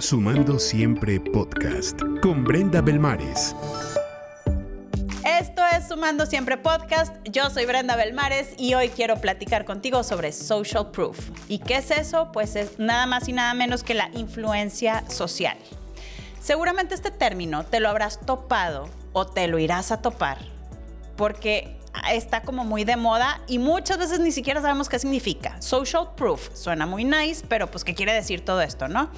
Sumando Siempre Podcast con Brenda Belmares. Esto es Sumando Siempre Podcast. Yo soy Brenda Belmares y hoy quiero platicar contigo sobre social proof. ¿Y qué es eso? Pues es nada más y nada menos que la influencia social. Seguramente este término te lo habrás topado o te lo irás a topar porque está como muy de moda y muchas veces ni siquiera sabemos qué significa. Social proof suena muy nice, pero pues qué quiere decir todo esto, ¿no?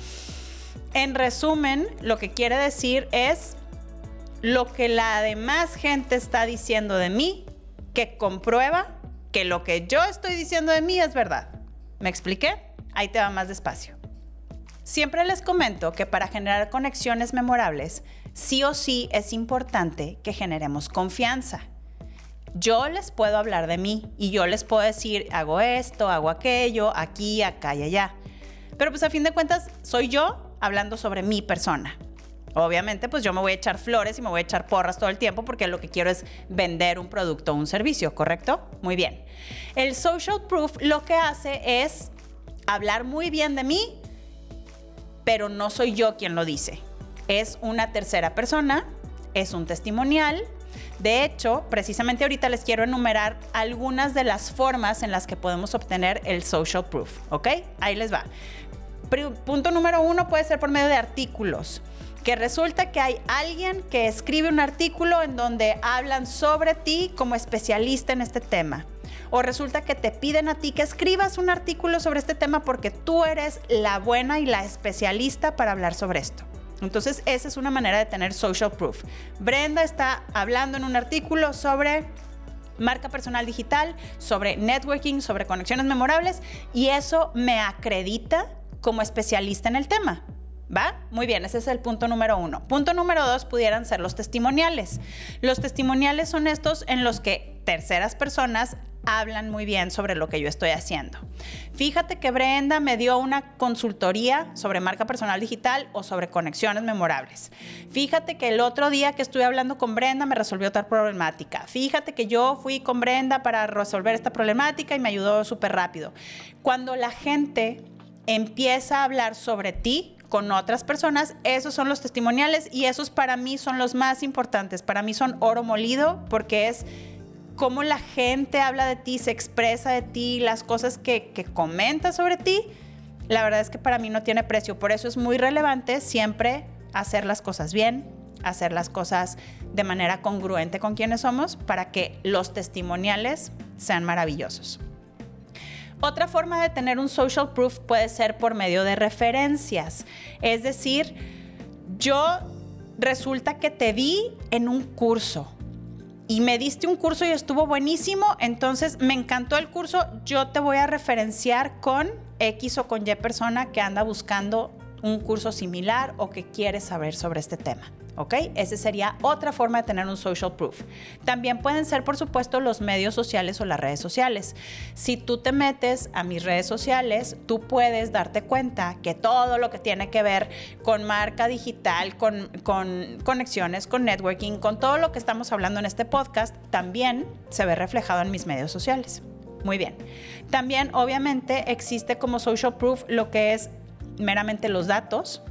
En resumen, lo que quiere decir es lo que la demás gente está diciendo de mí, que comprueba que lo que yo estoy diciendo de mí es verdad. ¿Me expliqué? Ahí te va más despacio. Siempre les comento que para generar conexiones memorables, sí o sí es importante que generemos confianza yo les puedo hablar de mí y yo les puedo decir, hago esto, hago aquello, aquí, acá y allá. Pero pues a fin de cuentas soy yo hablando sobre mi persona. Obviamente, pues yo me voy a echar flores y me voy a echar porras todo el tiempo porque lo que quiero es vender un producto o un servicio, ¿correcto? Muy bien. El social proof lo que hace es hablar muy bien de mí, pero no soy yo quien lo dice. Es una tercera persona, es un testimonial de hecho, precisamente ahorita les quiero enumerar algunas de las formas en las que podemos obtener el social proof, ¿ok? Ahí les va. Punto número uno puede ser por medio de artículos que resulta que hay alguien que escribe un artículo en donde hablan sobre ti como especialista en este tema. O resulta que te piden a ti que escribas un artículo sobre este tema porque tú eres la buena y la especialista para hablar sobre esto. Entonces, esa es una manera de tener social proof. Brenda está hablando en un artículo sobre marca personal digital, sobre networking, sobre conexiones memorables y eso me acredita como especialista en el tema. ¿Va? Muy bien, ese es el punto número uno. Punto número dos pudieran ser los testimoniales. Los testimoniales son estos en los que terceras personas hablan muy bien sobre lo que yo estoy haciendo. Fíjate que Brenda me dio una consultoría sobre marca personal digital o sobre conexiones memorables. Fíjate que el otro día que estuve hablando con Brenda me resolvió otra problemática. Fíjate que yo fui con Brenda para resolver esta problemática y me ayudó súper rápido. Cuando la gente empieza a hablar sobre ti, con otras personas, esos son los testimoniales y esos para mí son los más importantes. Para mí son oro molido porque es cómo la gente habla de ti, se expresa de ti, las cosas que, que comenta sobre ti. La verdad es que para mí no tiene precio. Por eso es muy relevante siempre hacer las cosas bien, hacer las cosas de manera congruente con quienes somos para que los testimoniales sean maravillosos. Otra forma de tener un social proof puede ser por medio de referencias. Es decir, yo resulta que te vi en un curso y me diste un curso y estuvo buenísimo, entonces me encantó el curso, yo te voy a referenciar con X o con Y persona que anda buscando un curso similar o que quiere saber sobre este tema. ¿ok? Esa sería otra forma de tener un social proof. También pueden ser, por supuesto, los medios sociales o las redes sociales. Si tú te metes a mis redes sociales, tú puedes darte cuenta que todo lo que tiene que ver con marca digital, con, con conexiones, con networking, con todo lo que estamos hablando en este podcast, también se ve reflejado en mis medios sociales. Muy bien. También, obviamente, existe como social proof lo que es meramente los datos,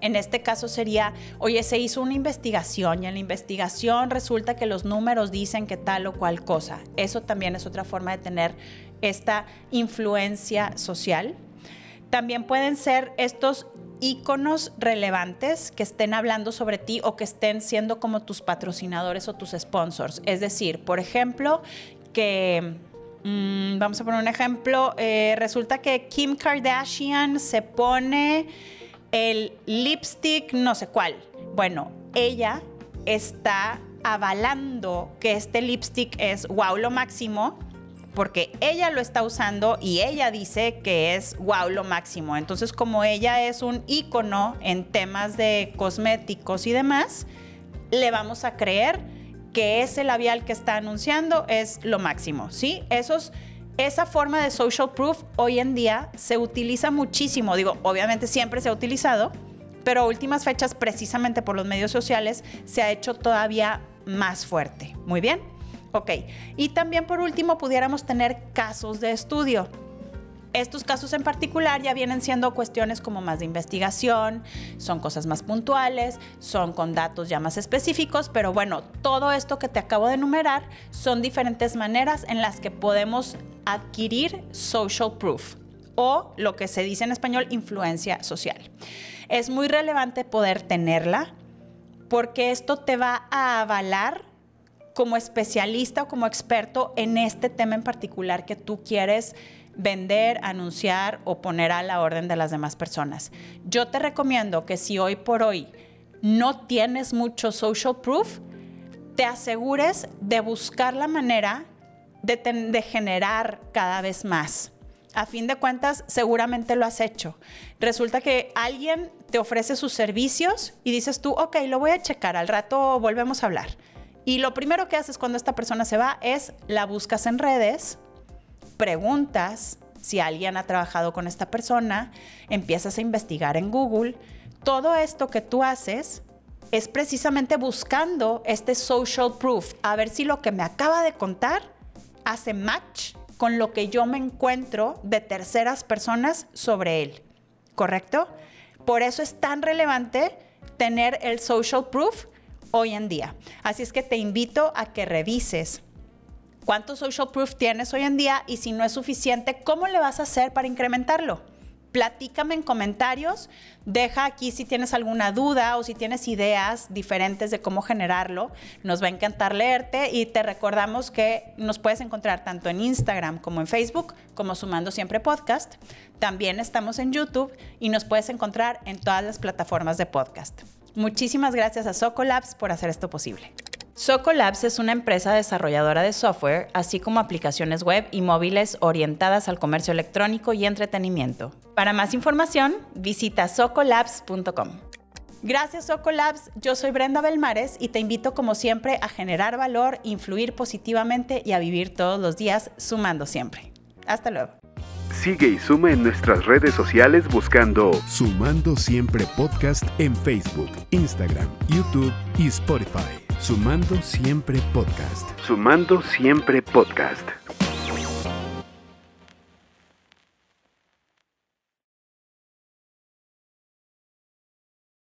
en este caso sería, oye, se hizo una investigación y en la investigación resulta que los números dicen que tal o cual cosa. Eso también es otra forma de tener esta influencia social. También pueden ser estos íconos relevantes que estén hablando sobre ti o que estén siendo como tus patrocinadores o tus sponsors. Es decir, por ejemplo, que mm, vamos a poner un ejemplo, eh, resulta que Kim Kardashian se pone el lipstick no sé cuál. Bueno, ella está avalando que este lipstick es wow lo máximo porque ella lo está usando y ella dice que es wow lo máximo. Entonces, como ella es un ícono en temas de cosméticos y demás, le vamos a creer que ese labial que está anunciando es lo máximo, ¿sí? Esos esa forma de social proof hoy en día se utiliza muchísimo. Digo, obviamente siempre se ha utilizado, pero últimas fechas, precisamente por los medios sociales, se ha hecho todavía más fuerte. Muy bien. Ok. Y también por último, pudiéramos tener casos de estudio. Estos casos en particular ya vienen siendo cuestiones como más de investigación, son cosas más puntuales, son con datos ya más específicos, pero bueno, todo esto que te acabo de enumerar son diferentes maneras en las que podemos adquirir social proof o lo que se dice en español influencia social. Es muy relevante poder tenerla porque esto te va a avalar como especialista o como experto en este tema en particular que tú quieres vender, anunciar o poner a la orden de las demás personas. Yo te recomiendo que si hoy por hoy no tienes mucho social proof, te asegures de buscar la manera de, generar cada vez más. A fin de cuentas, seguramente lo has hecho. Resulta que alguien te ofrece sus servicios y dices tú, ok, lo voy a checar, al rato volvemos a hablar. Y lo primero que haces cuando esta persona se va es la buscas en redes, preguntas si alguien ha trabajado con esta persona, empiezas a investigar en Google. Todo esto que tú haces es precisamente buscando este social proof, a ver si lo que me acaba de contar hace match con lo que yo me encuentro de terceras personas sobre él. ¿Correcto? Por eso es tan relevante tener el social proof hoy en día. Así es que te invito a que revises cuánto social proof tienes hoy en día y si no es suficiente, ¿cómo le vas a hacer para incrementarlo? Platícame en comentarios, deja aquí si tienes alguna duda o si tienes ideas diferentes de cómo generarlo. Nos va a encantar leerte y te recordamos que nos puedes encontrar tanto en Instagram como en Facebook como Sumando Siempre Podcast. También estamos en YouTube y nos puedes encontrar en todas las plataformas de podcast. Muchísimas gracias a Socolabs por hacer esto posible. Socolabs es una empresa desarrolladora de software, así como aplicaciones web y móviles orientadas al comercio electrónico y entretenimiento. Para más información, visita socolabs.com. Gracias Socolabs, yo soy Brenda Belmares y te invito como siempre a generar valor, influir positivamente y a vivir todos los días sumando siempre. Hasta luego. Sigue y suma en nuestras redes sociales buscando Sumando Siempre Podcast en Facebook, Instagram, YouTube y Spotify. Sumando Siempre Podcast. Sumando Siempre Podcast.